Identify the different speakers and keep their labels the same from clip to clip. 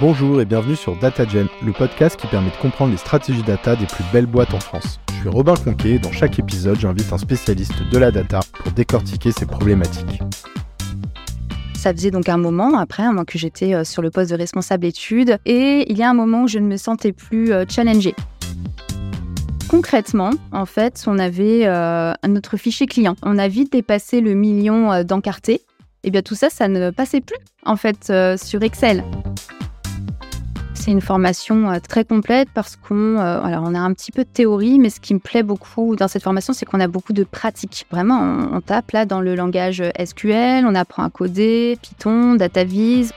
Speaker 1: Bonjour et bienvenue sur DataGen, le podcast qui permet de comprendre les stratégies data des plus belles boîtes en France. Je suis Robin Conquet et dans chaque épisode, j'invite un spécialiste de la data pour décortiquer ces problématiques.
Speaker 2: Ça faisait donc un moment après, moi que j'étais euh, sur le poste de responsable études, et il y a un moment où je ne me sentais plus euh, challengée. Concrètement, en fait, on avait euh, notre fichier client. On a vite dépassé le million d'encartés. Et bien tout ça, ça ne passait plus en fait sur Excel c'est une formation euh, très complète parce qu'on euh, alors on a un petit peu de théorie, mais ce qui me plaît beaucoup dans cette formation, c'est qu'on a beaucoup de pratiques. Vraiment, on, tape là dans le langage SQL, on apprend à coder, Python, DataVis.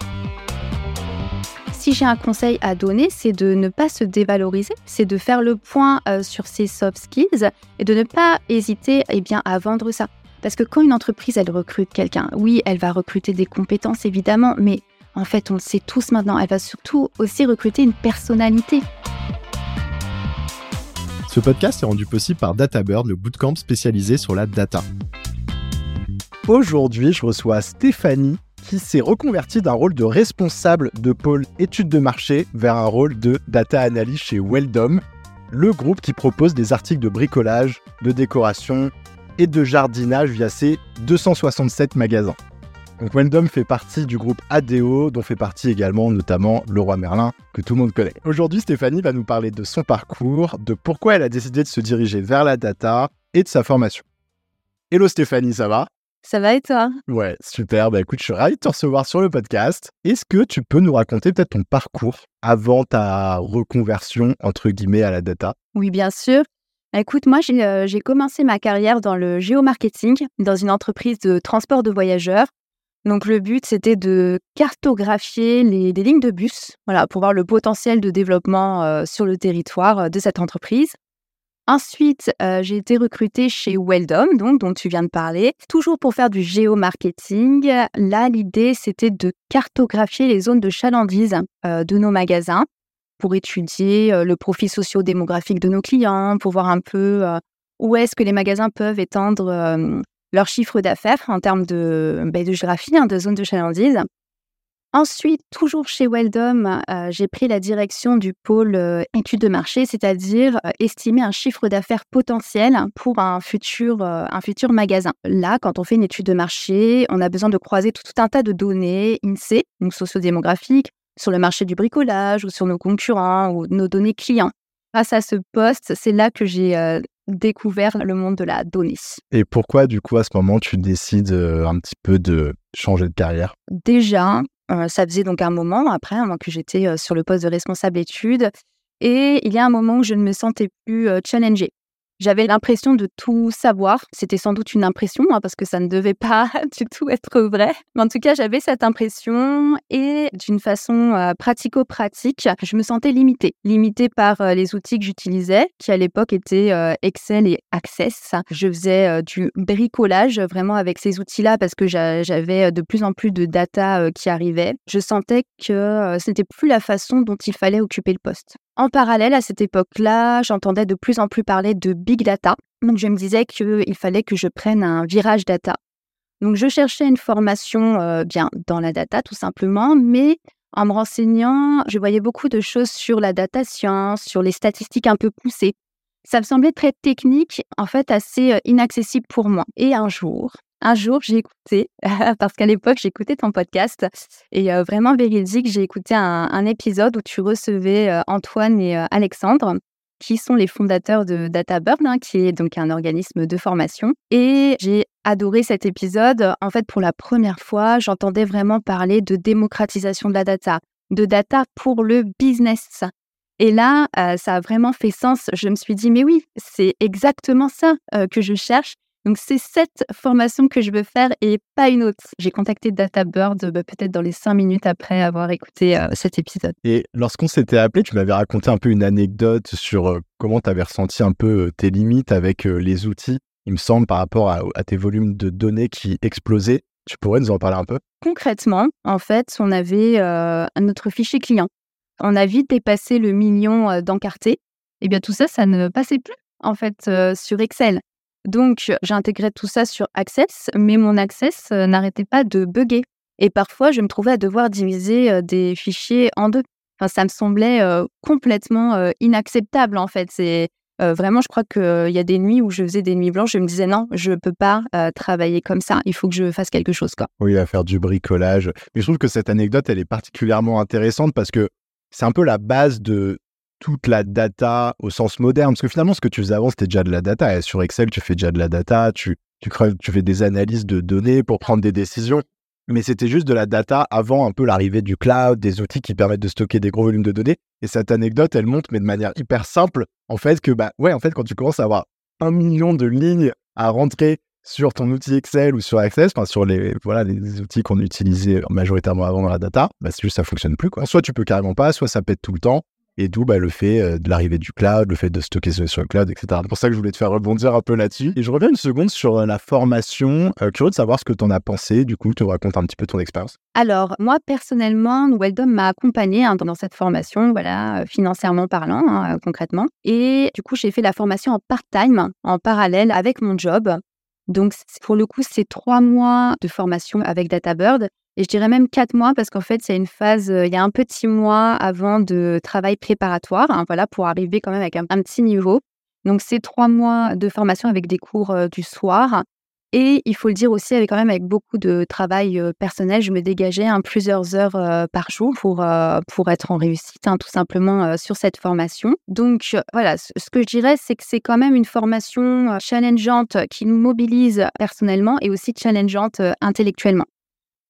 Speaker 2: Si j'ai un conseil à donner, c'est de ne pas se dévaloriser, c'est de faire le point euh, sur ses soft skills et de ne pas hésiter eh bien, à vendre ça. Parce que quand une entreprise, elle recrute quelqu'un, oui, elle va recruter des compétences évidemment, mais en fait, on le sait tous maintenant, elle va surtout aussi recruter une personnalité.
Speaker 1: Ce podcast est rendu possible par DataBird, le bootcamp spécialisé sur la data. Aujourd'hui, je reçois Stéphanie qui s'est reconvertie d'un rôle de responsable de pôle études de marché vers un rôle de data analyst chez Weldom, le groupe qui propose des articles de bricolage, de décoration et de jardinage via ses 267 magasins. Donc Weldom fait partie du groupe ADO, dont fait partie également notamment Leroy Merlin, que tout le monde connaît. Aujourd'hui, Stéphanie va nous parler de son parcours, de pourquoi elle a décidé de se diriger vers la data et de sa formation. Hello Stéphanie, ça va?
Speaker 2: Ça va et toi?
Speaker 1: Ouais, super. Bah écoute, je suis ravi de te recevoir sur le podcast. Est-ce que tu peux nous raconter peut-être ton parcours avant ta reconversion, entre guillemets, à la data?
Speaker 2: Oui, bien sûr. Écoute, moi, j'ai euh, commencé ma carrière dans le géomarketing, dans une entreprise de transport de voyageurs. Donc le but, c'était de cartographier les, lignes de bus, voilà, pour voir le potentiel de développement euh, sur le territoire euh, de cette entreprise. Ensuite, euh, j'ai été recrutée chez Weldom, donc dont tu viens de parler, toujours pour faire du géomarketing. Là, l'idée, c'était de cartographier les zones de chalandise de nos magasins pour étudier le profil socio-démographique de nos clients, pour voir un peu où est-ce que les magasins peuvent étendre leur chiffre d'affaires en termes de, ben, de géographie, hein, de zone de chalandise. Ensuite, toujours chez Weldom, euh, j'ai pris la direction du pôle euh, études de marché, c'est-à-dire euh, estimer un chiffre d'affaires potentiel pour un futur, magasin. Là, quand on fait une étude de marché, on a besoin de croiser tout, un tas de données INSEE, donc sociodémographiques, sur le marché du bricolage ou sur nos concurrents ou nos données clients. Grâce à ce poste, c'est là que j'ai découvert le monde de la donnée.
Speaker 1: Et pourquoi, du coup, à ce moment, tu décides euh, un petit peu de changer de carrière?
Speaker 2: Déjà, euh, ça faisait donc un moment après hein, que j'étais euh, sur le poste de responsable études. Et il y a un moment où je ne me sentais plus challengée. J'avais l'impression de tout savoir. C'était sans doute une impression, hein, parce que ça ne devait pas du tout être vrai. Mais en tout cas, j'avais cette impression et d'une façon euh, pratico-pratique, je me sentais limitée. Limitée par euh, les outils que j'utilisais, qui à l'époque étaient euh, Excel et Access. Je faisais du bricolage vraiment avec ces outils-là parce que j'avais de plus en plus de data qui arrivait. Je sentais que ce n'était plus la façon dont il fallait occuper le poste. En parallèle, à cette époque-là, j'entendais de plus en plus parler de big data. Donc, je me disais qu'il fallait que je prenne un virage data. Donc, je cherchais une formation euh, bien dans la data, tout simplement, mais en me renseignant, je voyais beaucoup de choses sur la data science, sur les statistiques un peu poussées. Ça me semblait très technique, en fait assez euh, inaccessible pour moi. Et un jour, un jour, j'ai écouté, parce qu'à l'époque, j'écoutais ton podcast, et euh, vraiment véridique, j'ai écouté un, épisode où tu recevais euh, Antoine et euh, Alexandre, qui sont les fondateurs de DataBird, hein, qui est donc un organisme de formation. Et j'ai adoré cet épisode. En fait, pour la première fois, j'entendais vraiment parler de démocratisation de la data, de data pour le business. Et là, ça a vraiment fait sens. Je me suis dit, mais oui, c'est exactement ça que je cherche. Donc c'est cette formation que je veux faire et pas une autre. J'ai contacté DataBird bah, peut-être dans les cinq minutes après avoir écouté euh, cet épisode.
Speaker 1: Et lorsqu'on s'était appelé, tu m'avais raconté un peu une anecdote sur euh, comment tu avais ressenti un peu euh, tes limites avec les outils, il me semble, par rapport à, tes volumes de données qui explosaient. Tu pourrais nous en parler un peu?
Speaker 2: Concrètement, en fait, on avait notre fichier client. On a vite dépassé le million d'encartés. Et eh bien tout ça, ça ne passait plus en fait sur Excel. Donc, j'ai intégré tout ça sur Access, mais mon Access n'arrêtait pas de bugger. Et parfois, je me trouvais à devoir diviser des fichiers en deux. Enfin, ça me semblait complètement inacceptable, en fait. C'est vraiment, je crois qu'il y a des nuits où je faisais des nuits blanches, je me disais non, je ne peux pas travailler comme ça, il faut que je fasse quelque chose. Quoi.
Speaker 1: Oui, à faire du bricolage. Mais je trouve que cette anecdote, elle est particulièrement intéressante parce que c'est un peu la base de toute la data au sens moderne. Parce que finalement, ce que tu faisais avant, c'était déjà de la data. Et sur Excel, tu fais déjà de la data, tu, tu, tu fais des analyses de données pour prendre des décisions. Mais c'était juste de la data avant un peu l'arrivée du cloud, des outils qui permettent de stocker des gros volumes de données. Et cette anecdote, elle montre, mais de manière hyper simple, en fait, que, bah, ouais, en fait, quand tu commences à avoir un million de lignes à rentrer sur ton outil Excel ou sur Access, sur les voilà les outils qu'on utilisait majoritairement avant dans la data, bah c'est juste ça fonctionne plus quoi. Soit tu peux carrément pas, soit ça pète tout le temps. Et d'où bah, le fait euh, de l'arrivée du cloud, le fait de stocker sur le cloud, etc. C'est pour ça que je voulais te faire rebondir un peu là-dessus. Et je reviens une seconde sur euh, la formation. Euh, curieux de savoir ce que tu en as pensé. Du coup, tu racontes un petit peu ton expérience.
Speaker 2: Alors, moi, personnellement, Weldom m'a accompagnée hein, dans cette formation, voilà, financièrement parlant, hein, concrètement. Et du coup, j'ai fait la formation en part-time, en parallèle avec mon job. Donc, pour le coup, c'est trois mois de formation avec DataBird. Et je dirais même quatre mois parce qu'en fait, il y a une phase, il y a un petit mois avant de travail préparatoire, hein, voilà, pour arriver quand même avec un, petit niveau. Donc, c'est trois mois de formation avec des cours du soir. Et il faut le dire aussi, avec quand même avec beaucoup de travail personnel, je me dégageais hein, plusieurs heures par jour pour, pour être en réussite, hein, tout simplement sur cette formation. Donc voilà, ce que je dirais, c'est que c'est quand même une formation challengeante qui nous mobilise personnellement et aussi challengeante intellectuellement.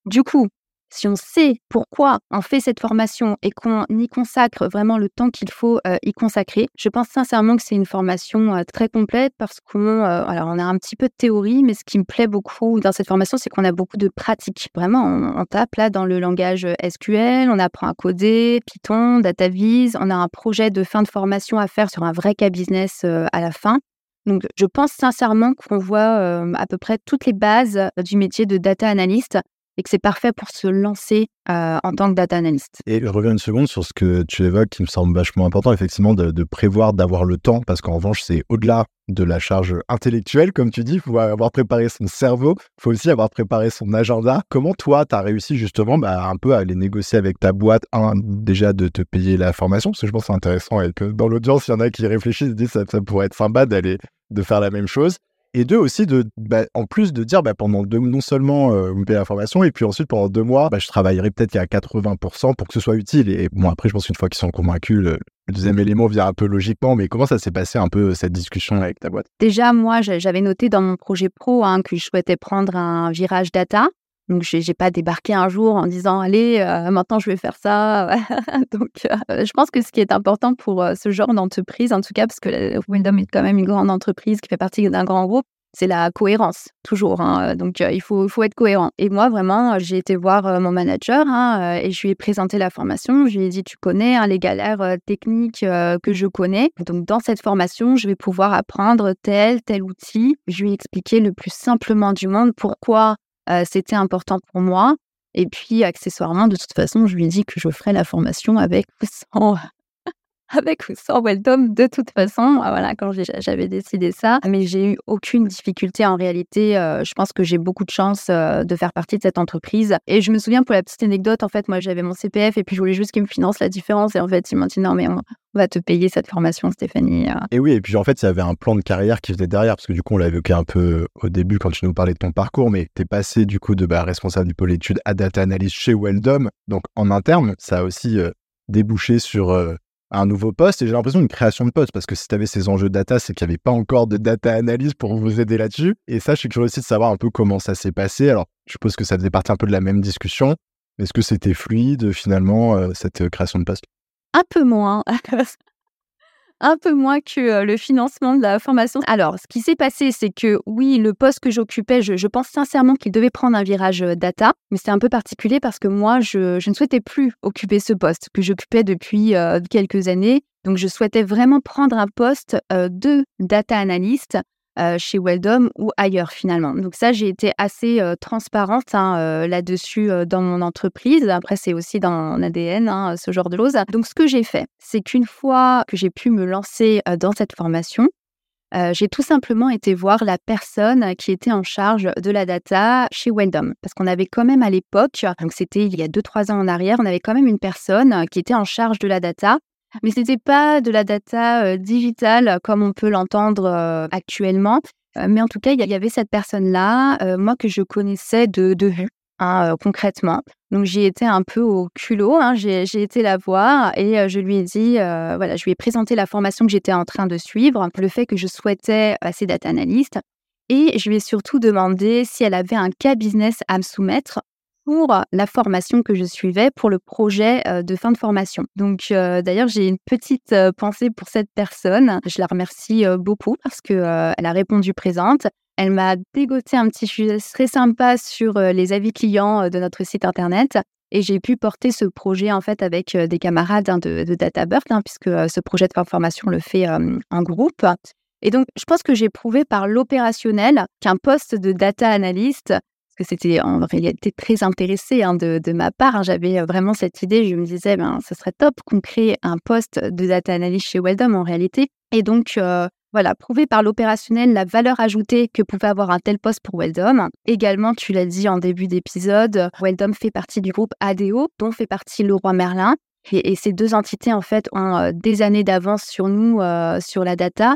Speaker 2: Du coup, si on sait pourquoi on fait cette formation et qu'on y consacre vraiment le temps qu'il faut euh, y consacrer, je pense sincèrement que c'est une formation euh, très complète parce qu'on euh, on a un petit peu de théorie, mais ce qui me plaît beaucoup dans cette formation, c'est qu'on a beaucoup de pratique. Vraiment, on, tape là dans le langage SQL, on apprend à coder, Python, DataVis, on a un projet de fin de formation à faire sur un vrai cas business à la fin. Donc, je pense sincèrement qu'on voit à peu près toutes les bases du métier de data analyst et que c'est parfait pour se lancer en tant que data analyst.
Speaker 1: Et je reviens une seconde sur ce que tu évoques qui me semble vachement important, effectivement, de, prévoir, d'avoir le temps, parce qu'en revanche, c'est au-delà de la charge intellectuelle, comme tu dis, il faut avoir préparé son cerveau, il faut aussi avoir préparé son agenda. Comment toi, tu as réussi justement bah, un peu à aller négocier avec ta boîte, un, déjà de te payer la formation, parce que je pense que c'est intéressant et que dans l'audience, il y en a qui réfléchissent, disent ça, ça pourrait être sympa d'aller de faire la même chose. Et deux aussi, de, bah, en plus de dire bah, pendant deux, non seulement euh, vous me payez la formation, et puis ensuite pendant deux mois, bah, je travaillerai peut-être à 80% pour que ce soit utile. Et bon, après, je pense qu'une fois qu'ils sont convaincus, le, deuxième élément vient un peu logiquement. Mais comment ça s'est passé un peu cette discussion avec ta boîte?
Speaker 2: Déjà, moi, j'avais noté dans mon projet pro hein, que je souhaitais prendre un virage data. Donc, je n'ai pas débarqué un jour en disant Allez, euh, maintenant je vais faire ça. Donc, euh, je pense que ce qui est important pour euh, ce genre d'entreprise, en tout cas, parce que Windom est quand même une grande entreprise qui fait partie d'un grand groupe, c'est la cohérence, toujours. Hein. Donc, il faut, faut être cohérent. Et moi, vraiment, j'ai été voir mon manager hein, et je lui ai présenté la formation. Je lui ai dit Tu connais hein, les galères techniques que je connais. Donc, dans cette formation, je vais pouvoir apprendre tel, tel outil. Je lui ai expliqué le plus simplement du monde pourquoi euh, c'était important pour moi. Et puis, accessoirement, de toute façon, je lui ai dit que je ferais la formation avec ou sans, avec ou sans Welcome de toute façon. Ah, voilà, quand j'avais décidé ça. Mais j'ai eu aucune difficulté en réalité. Euh, je pense que j'ai beaucoup de chance euh, de faire partie de cette entreprise. Et je me souviens pour la petite anecdote, en fait, moi j'avais mon CPF et puis je voulais juste qu'il me finance la différence. Et en fait, il m'a dit non, mais on, va te payer cette formation, Stéphanie. Euh.
Speaker 1: Et oui, et puis en fait, y avait un plan de carrière qui faisait derrière, parce que du coup, on l'a évoqué un peu au début quand tu nous parlais de ton parcours, mais tu es passé du coup de bah, responsable du pôle études à data analyst chez Weldom. Donc en interne, ça a aussi débouché sur un nouveau poste et j'ai l'impression d'une création de poste parce que si tu avais ces enjeux data, c'est qu'il n'y avait pas encore de data analyse pour vous aider là-dessus. Et ça, je suis curieux aussi de savoir un peu comment ça s'est passé. Alors, je suppose que ça faisait partie un peu de la même discussion. Est-ce que c'était fluide finalement, euh, cette euh, création de poste?
Speaker 2: Un peu moins. un peu moins que le financement de la formation. Alors, ce qui s'est passé, c'est que oui, le poste que j'occupais, je, pense sincèrement qu'il devait prendre un virage data, mais c'est un peu particulier parce que moi, je, ne souhaitais plus occuper ce poste que j'occupais depuis quelques années. Donc, je souhaitais vraiment prendre un poste de data analyst euh, chez Weldom ou ailleurs finalement. Donc ça, j'ai été assez euh, transparente hein, euh, là-dessus dans mon entreprise. Après, c'est aussi dans mon ADN, hein, ce genre de choses. Donc ce que j'ai fait, c'est qu'une fois que j'ai pu me lancer dans cette formation, j'ai tout simplement été voir la personne qui était en charge de la data chez Weldom. Parce qu'on avait quand même à l'époque, donc c'était il y a 2-3 ans en arrière, on avait quand même une personne qui était en charge de la data. Mais ce n'était pas de la data digitale comme on peut l'entendre actuellement. mais en tout cas, il y avait cette personne-là, moi que je connaissais de, de vue. Hein, concrètement. Donc j'ai été un peu au culot, hein, j'ai été la voir et je lui ai dit, voilà, je lui ai présenté la formation que j'étais en train de suivre, le fait que je souhaitais passer data analyst et je lui ai surtout demandé si elle avait un cas business à me soumettre pour la formation que je suivais pour le projet de fin de formation. Donc d'ailleurs, j'ai une petite pensée pour cette personne. Je la remercie beaucoup parce qu'elle a répondu présente. Elle m'a dégoté un petit sujet très sympa sur les avis clients de notre site internet. Et j'ai pu porter ce projet en fait avec des camarades hein, de, de DataBird, hein, puisque ce projet de formation le fait en groupe. Et donc, je pense que j'ai prouvé par l'opérationnel qu'un poste de data analyst, que c'était en réalité très intéressé hein, de, ma part, j'avais vraiment cette idée, je me disais, ben, ce serait top qu'on crée un poste de data analyst chez Weldom en réalité. Et donc, voilà, prouver par l'opérationnel la valeur ajoutée que pouvait avoir un tel poste pour Weldom. Également, tu l'as dit en début d'épisode, Weldom fait partie du groupe ADO, dont fait partie Leroy Merlin. Et, ces deux entités, en fait, ont euh, des années d'avance sur nous, euh, sur la data.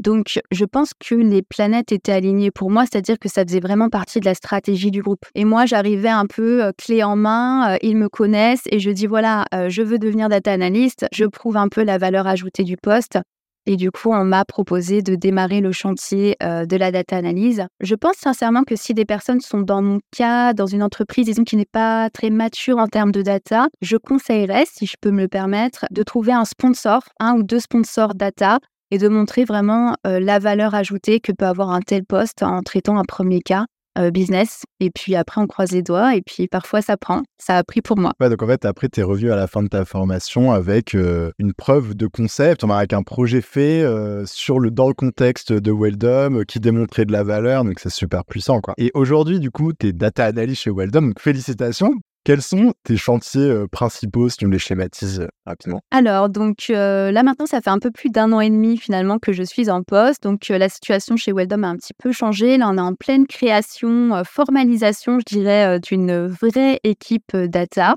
Speaker 2: Donc, je pense que les planètes étaient alignées pour moi, c'est-à-dire que ça faisait vraiment partie de la stratégie du groupe. Et moi, j'arrivais un peu euh, clé en main, ils me connaissent et je dis voilà, je veux devenir data analyst, je prouve un peu la valeur ajoutée du poste. Et du coup, on m'a proposé de démarrer le chantier euh, de la data analyse. Je pense sincèrement que si des personnes sont dans mon cas, dans une entreprise, disons, qui n'est pas très mature en termes de data, je conseillerais, si je peux me le permettre, de trouver un sponsor, un ou deux sponsors data, et de montrer vraiment euh, la valeur ajoutée que peut avoir un tel poste en traitant un premier cas euh, business. Et puis après, on croise les doigts. Et puis parfois, ça prend. Ça a pris pour moi.
Speaker 1: Donc en fait, après, tu es revenu à la fin de ta formation avec euh, une preuve de concept, avec un projet fait sur le, dans le contexte de Weldom qui démontrait de la valeur. Donc c'est super puissant. Quoi. Et aujourd'hui, du coup, tu es data analyst chez Weldom. Donc félicitations. Quels sont tes chantiers principaux, si tu me les schématises rapidement?
Speaker 2: Alors, donc là maintenant, ça fait un peu plus d'un an et demi finalement que je suis en poste. Donc, la situation chez Weldom a un petit peu changé. Là, on est en pleine création, formalisation, je dirais, d'une vraie équipe data.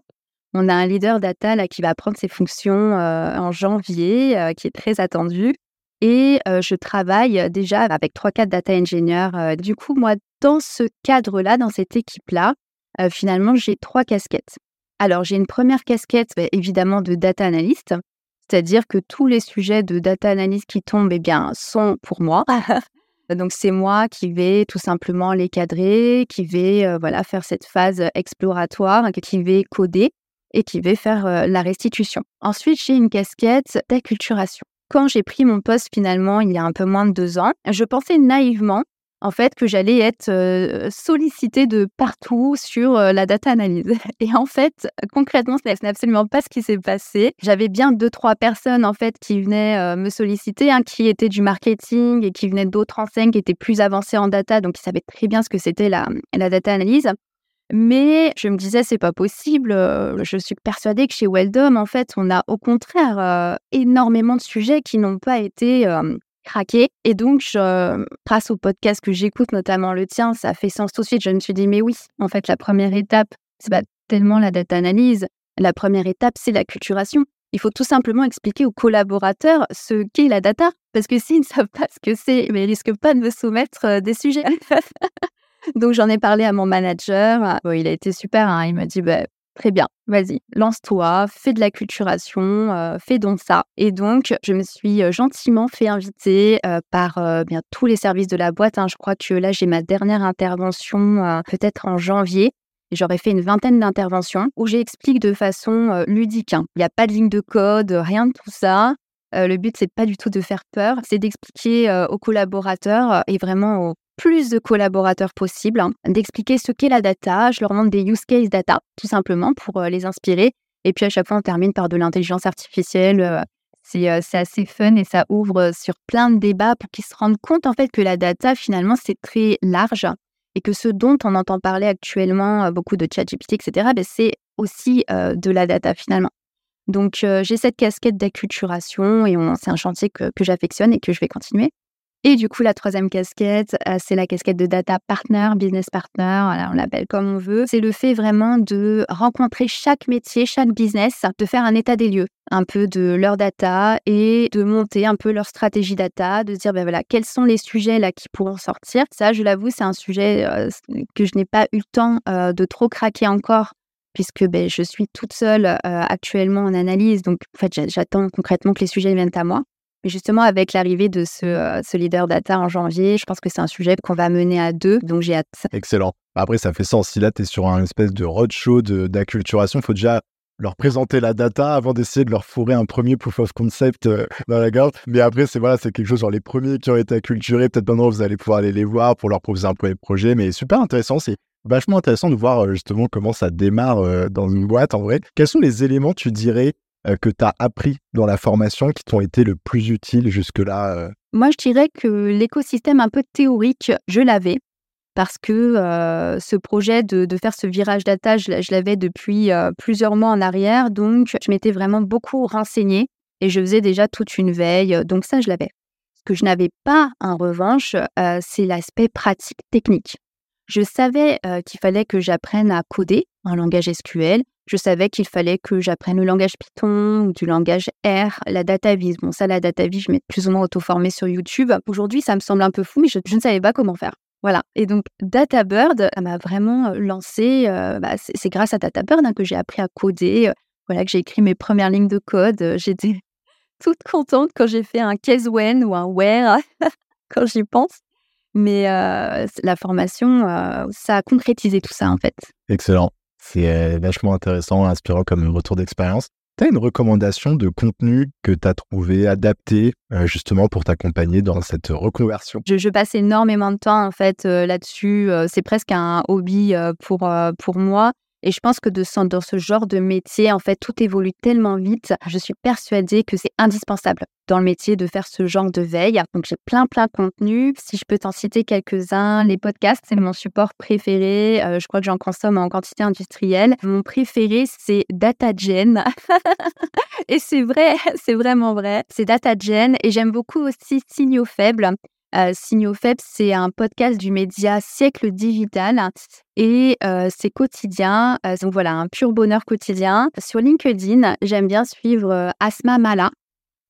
Speaker 2: On a un leader data qui va prendre ses fonctions en janvier, qui est très attendu. Et je travaille déjà avec 3-4 data engineers. du coup, moi, dans ce cadre-là, dans cette équipe-là, finalement, j'ai trois casquettes. Alors, j'ai une première casquette, bah, évidemment, de data analyst, c'est-à-dire que tous les sujets de data analyst qui tombent, eh bien, sont pour moi. Donc, c'est moi qui vais tout simplement les cadrer, qui vais voilà, faire cette phase exploratoire, qui vais coder et qui vais faire la restitution. Ensuite, j'ai une casquette d'acculturation. Quand j'ai pris mon poste finalement il y a un peu moins de deux ans, je pensais naïvement en fait, que j'allais être sollicitée de partout sur la data analyse. Et en fait, concrètement, ce n'est absolument pas ce qui s'est passé. J'avais bien deux, trois personnes, en fait, qui venaient me solliciter, hein, qui étaient du marketing et qui venaient d'autres enseignes qui étaient plus avancées en data, donc qui savaient très bien ce que c'était la, la data analyse. Mais je me disais, c'est pas possible. Je suis persuadée que chez Weldom, en fait, on a au contraire énormément de sujets qui n'ont pas été craqué. Et donc, je, grâce au podcast que j'écoute, notamment le tien, ça fait sens tout de suite. Je me suis dit, mais oui, en fait, la première étape, c'est pas tellement la data analyse. La première étape, c'est la culturation. Il faut tout simplement expliquer aux collaborateurs ce qu'est la data. Parce que s'ils ne savent pas ce que c'est, ils risquent pas de me soumettre euh, des sujets. donc, j'en ai parlé à mon manager. il a été super. Hein. Il m'a dit, bah, Très bien, vas-y, lance-toi, fais de la culturation, euh, fais donc ça. Et donc, je me suis euh, gentiment fait inviter euh, par tous les services de la boîte. Hein. Je crois que là, j'ai ma dernière intervention peut-être en janvier. J'aurais fait une vingtaine d'interventions où j'explique de façon ludique. Hein. Il n'y a pas de ligne de code, rien de tout ça. le but, c'est pas du tout de faire peur, c'est d'expliquer aux collaborateurs et vraiment aux plus de collaborateurs possibles, hein, d'expliquer ce qu'est la data. Je leur montre des use case data, tout simplement, pour euh, les inspirer. Et puis à chaque fois, on termine par de l'intelligence artificielle. Euh, euh, c'est assez fun et ça ouvre sur plein de débats pour qu'ils se rendent compte en fait que la data, finalement, c'est très large et que ce dont on entend parler actuellement, beaucoup de chat GPT, etc., ben, c'est aussi de la data finalement. Donc j'ai cette casquette d'acculturation et c'est un chantier que, que j'affectionne et que je vais continuer. Et du coup, la troisième casquette, euh, c'est la casquette de data partner, business partner, on l'appelle comme on veut. C'est le fait vraiment de rencontrer chaque métier, chaque business, de faire un état des lieux, un peu de leur data et de monter un peu leur stratégie data, de dire, ben voilà, quels sont les sujets là qui pourront sortir. Ça, je l'avoue, c'est un sujet euh, que je n'ai pas eu le temps euh, de trop craquer encore puisque ben, je suis toute seule actuellement en analyse. Donc, en fait, j'attends concrètement que les sujets viennent à moi. Mais justement, avec l'arrivée de ce, ce, leader data en janvier, je pense que c'est un sujet qu'on va mener à deux, donc j'ai hâte.
Speaker 1: Excellent. Après, ça fait sens. Si là, tu es sur un espèce de roadshow d'acculturation, il faut déjà leur présenter la data avant d'essayer de leur fourrer un premier proof of concept dans la gorge. Mais après, c'est voilà, quelque chose genre les premiers qui ont été acculturés. Peut-être maintenant, vous allez pouvoir aller les voir pour leur proposer un premier projet. Mais super intéressant. C'est vachement intéressant de voir justement comment ça démarre dans une boîte en vrai. Quels sont les éléments, tu dirais, euh, que tu as appris dans la formation qui t'ont été le plus utiles jusque-là euh?
Speaker 2: Moi, je dirais que l'écosystème un peu théorique, je l'avais parce que euh, ce projet de, faire ce virage data, je, l'avais depuis plusieurs mois en arrière. Donc, je m'étais vraiment beaucoup renseignée et je faisais déjà toute une veille. Donc, ça, je l'avais. Ce que je n'avais pas, en revanche, c'est l'aspect pratique technique. Je savais qu'il fallait que j'apprenne à coder en langage SQL, je savais qu'il fallait que j'apprenne le langage Python ou du langage R, la data vise. Bon, ça, la data vise, je m'étais plus ou moins auto-formée sur YouTube. Aujourd'hui, ça me semble un peu fou, mais je, ne savais pas comment faire. Voilà. Et donc, DataBird, ça m'a vraiment lancé. Bah, c'est grâce à DataBird hein, que j'ai appris à coder. Voilà, que j'ai écrit mes premières lignes de code. J'étais toute contente quand j'ai fait un case when ou un where, quand j'y pense. Mais la formation, ça a concrétisé tout ça, en fait.
Speaker 1: Excellent. C'est euh, vachement intéressant, inspirant comme retour d'expérience. Tu as une recommandation de contenu que tu as trouvé adapté euh, justement pour t'accompagner dans cette reconversion?
Speaker 2: Je, passe énormément de temps en fait euh, là-dessus. c'est presque un hobby pour, pour moi. Et je pense que de, dans ce genre de métier, en fait, tout évolue tellement vite. Je suis persuadée que c'est indispensable dans le métier de faire ce genre de veille. Donc, j'ai plein, plein de contenus. Si je peux t'en citer quelques-uns, les podcasts, c'est mon support préféré. Euh, je crois que j'en consomme en quantité industrielle. Mon préféré, c'est DataGen. et c'est vrai, c'est vraiment vrai. C'est DataGen. Et j'aime beaucoup aussi Signaux Faibles. Euh, Signaux Faibles, c'est un podcast du média Siècle Digital et euh, c'est quotidien. Euh, donc voilà, un pur bonheur quotidien. Sur LinkedIn, j'aime bien suivre Asma Mala.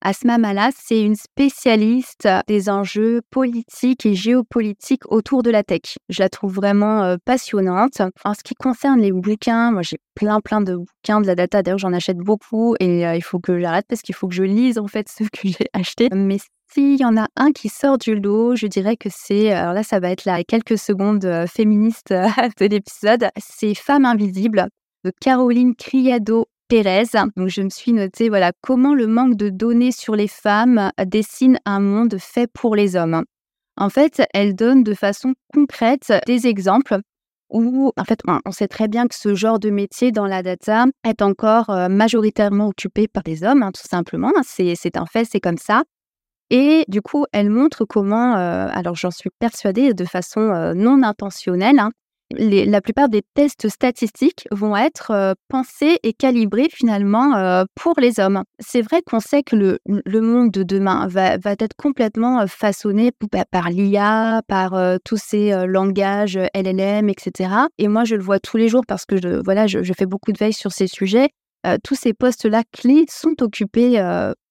Speaker 2: Asma Mala, c'est une spécialiste des enjeux politiques et géopolitiques autour de la tech. Je la trouve vraiment passionnante. En ce qui concerne les bouquins, moi j'ai plein plein de bouquins de la data. D'ailleurs, j'en achète beaucoup et il faut que j'arrête parce qu'il faut que je lise en fait ceux que j'ai achetés. Mais s'il y en a un qui sort du lot, je dirais que c'est, alors là, ça va être là quelques secondes euh, féministes euh, de l'épisode, c'est Femmes invisibles de Caroline Criado Pérez. Donc, je me suis noté, voilà, comment le manque de données sur les femmes dessine un monde fait pour les hommes. En fait, elle donne de façon concrète des exemples où, en fait, on sait très bien que ce genre de métier dans la data est encore euh, majoritairement occupé par des hommes, hein, tout simplement. C'est un fait, c'est comme ça. Et du coup, elle montre comment, euh, alors j'en suis persuadée de façon euh, non intentionnelle, hein, la plupart des tests statistiques vont être euh, pensés et calibrés finalement pour les hommes. C'est vrai qu'on sait que le, monde de demain va, être complètement façonné par l'IA, par tous ces langages LLM, etc. Et moi, je le vois tous les jours parce que je, voilà, je fais beaucoup de veille sur ces sujets. tous ces postes-là clés sont occupés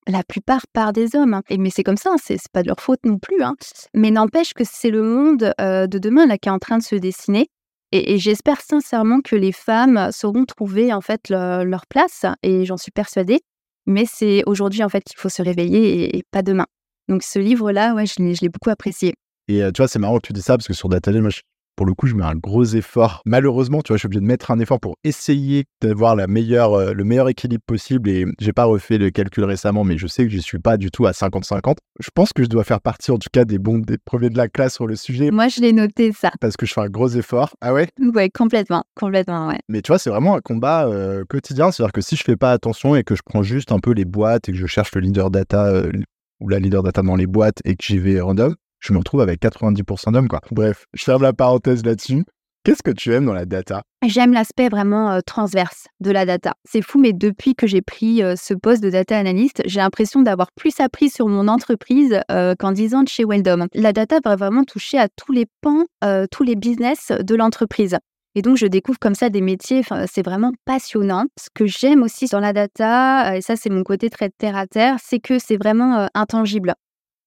Speaker 2: la plupart par des hommes. Hein. Et, mais c'est comme ça, hein, c'est pas de leur faute non plus. Hein. Mais n'empêche que c'est le monde euh, de demain là qui est en train de se dessiner. Et, j'espère sincèrement que les femmes sauront trouver en fait leur place. Et j'en suis persuadée. Mais c'est aujourd'hui en fait qu'il faut se réveiller et, pas demain. Donc ce livre-là, ouais, je l'ai beaucoup apprécié.
Speaker 1: Et euh, tu vois, c'est marrant que tu dis ça parce que sur Data moi, je pour le coup, je mets un gros effort. Malheureusement, tu vois, je suis obligé de mettre un effort pour essayer d'avoir la meilleure, euh, le meilleur équilibre possible. Et j'ai pas refait le calcul récemment, mais je sais que je suis pas du tout à 50-50. Je pense que je dois faire partie, en tout cas, des bons, des premiers de la classe sur le sujet.
Speaker 2: Moi, je l'ai noté ça.
Speaker 1: Parce que je fais un gros effort. Ah ouais?
Speaker 2: Ouais, complètement, complètement, ouais.
Speaker 1: Mais tu vois, c'est vraiment un combat euh, quotidien. C'est-à-dire que si je fais pas attention et que je prends juste un peu les boîtes et que je cherche le leader data euh, ou la leader data dans les boîtes et que j'y vais random, je me retrouve avec 90% d'hommes, quoi. Bref, je ferme la parenthèse là-dessus. Qu'est-ce que tu aimes dans la data?
Speaker 2: J'aime l'aspect vraiment transverse de la data. C'est fou, mais depuis que j'ai pris ce poste de data analyst, j'ai l'impression d'avoir plus appris sur mon entreprise qu'en 10 ans de chez Weldom. La data va vraiment toucher à tous les pans, tous les business de l'entreprise. Et donc, je découvre comme ça des métiers, c'est vraiment passionnant. Ce que j'aime aussi dans la data, et ça, c'est mon côté très terre à terre, c'est que c'est vraiment intangible.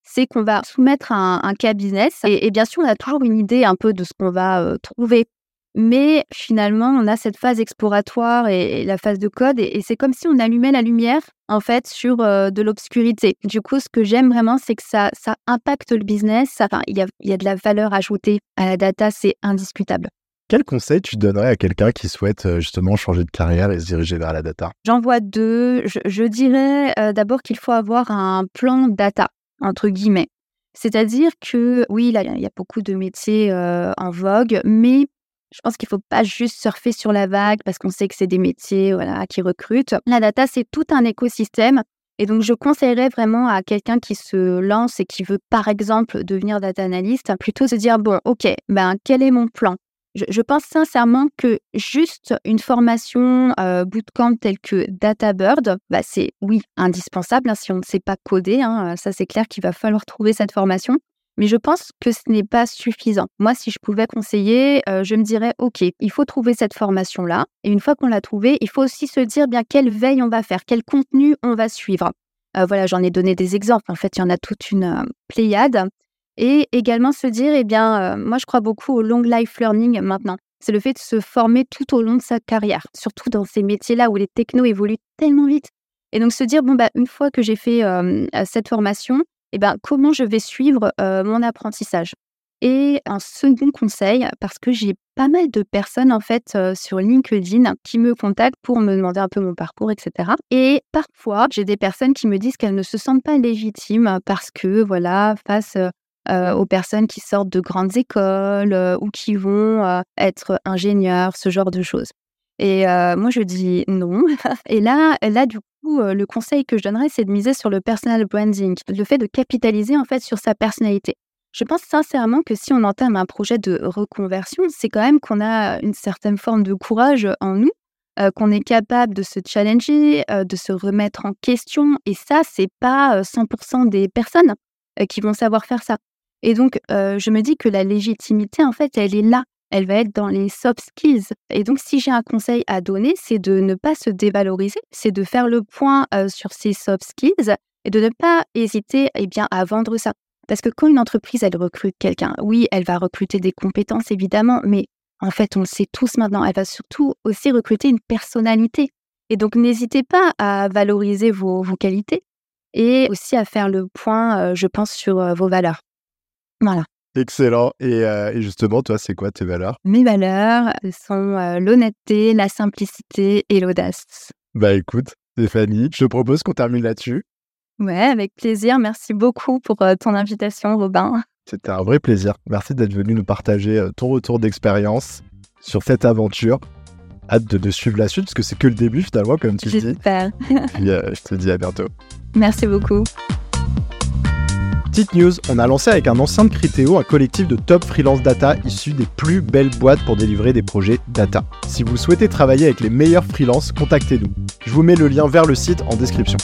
Speaker 2: C'est qu'on va soumettre un, un cas business, et, bien sûr, on a toujours une idée un peu de ce qu'on va trouver. Mais finalement, on a cette phase exploratoire et, la phase de code, et, c'est comme si on allumait la lumière, en fait, sur de l'obscurité. Du coup, ce que j'aime vraiment, c'est que ça, ça impacte le business. Enfin, il y a, y a de la valeur ajoutée à la data, c'est indiscutable.
Speaker 1: Quel conseil tu donnerais à quelqu'un qui souhaite euh, justement changer de carrière et se diriger vers la data?
Speaker 2: J'en vois deux. Je, dirais euh, d'abord qu'il faut avoir un plan data, entre guillemets. C'est-à-dire que oui, il y a beaucoup de métiers en vogue, mais je pense qu'il ne faut pas juste surfer sur la vague parce qu'on sait que c'est des métiers voilà, qui recrutent. La data, c'est tout un écosystème. Et donc, je conseillerais vraiment à quelqu'un qui se lance et qui veut, par exemple, devenir data analyst, plutôt se dire, bon, OK, ben, quel est mon plan? Je, pense sincèrement que juste une formation euh, bootcamp telle que DataBird, bah c'est oui indispensable hein, si on ne sait pas coder. Hein, ça c'est clair qu'il va falloir trouver cette formation. Mais je pense que ce n'est pas suffisant. Moi, si je pouvais conseiller, euh, je me dirais, OK, il faut trouver cette formation-là. Et une fois qu'on l'a trouvée, il faut aussi se dire bien quelle veille on va faire, quel contenu on va suivre. Euh, voilà, j'en ai donné des exemples. En fait, il y en a toute une pléiade. Et également se dire, eh bien, euh, moi, je crois beaucoup au long life learning maintenant. C'est le fait de se former tout au long de sa carrière, surtout dans ces métiers-là où les technos évoluent tellement vite. Et donc se dire, bon, bah, une fois que j'ai fait euh, cette formation, eh ben, comment je vais suivre euh, mon apprentissage? Et un second conseil, parce que j'ai pas mal de personnes en fait sur LinkedIn qui me contactent pour me demander un peu mon parcours, etc. Et parfois, j'ai des personnes qui me disent qu'elles ne se sentent pas légitimes parce que voilà, face euh, aux personnes qui sortent de grandes écoles euh, ou qui vont euh, être ingénieurs, ce genre de choses. Et moi, je dis non. Et là, là, du coup, le conseil que je donnerais, c'est de miser sur le personal branding, le fait de capitaliser en fait sur sa personnalité. Je pense sincèrement que si on entame un projet de reconversion, c'est quand même qu'on a une certaine forme de courage en nous, qu'on est capable de se challenger, de se remettre en question. Et ça, c'est pas 100% des personnes qui vont savoir faire ça. Et donc, je me dis que la légitimité, en fait, elle est là. Elle va être dans les soft skills. Et donc, si j'ai un conseil à donner, c'est de ne pas se dévaloriser, c'est de faire le point sur ces soft skills et de ne pas hésiter eh bien, à vendre ça. Parce que quand une entreprise, elle recrute quelqu'un, oui, elle va recruter des compétences, évidemment, mais en fait, on le sait tous maintenant, elle va surtout aussi recruter une personnalité. Et donc, n'hésitez pas à valoriser vos, vos, qualités et aussi à faire le point, je pense, sur vos valeurs. Voilà.
Speaker 1: Excellent. Euh, et, justement, toi, c'est quoi tes valeurs?
Speaker 2: Mes valeurs sont euh, l'honnêteté, la simplicité et l'audace.
Speaker 1: Bah écoute, Stéphanie, je propose qu'on termine là-dessus.
Speaker 2: Ouais, avec plaisir. Merci beaucoup pour euh, ton invitation, Robin.
Speaker 1: C'était un vrai plaisir. Merci d'être venu nous partager ton retour d'expérience sur cette aventure. Hâte de, suivre la suite parce que c'est que le début finalement, comme tu dis.
Speaker 2: J'espère.
Speaker 1: je te dis à bientôt.
Speaker 2: Merci beaucoup.
Speaker 1: Petite news, on a lancé avec un ancien de Criteo un collectif de top freelance data issus des plus belles boîtes pour délivrer des projets data. Si vous souhaitez travailler avec les meilleurs freelances, contactez-nous. Je vous mets le lien vers le site en description.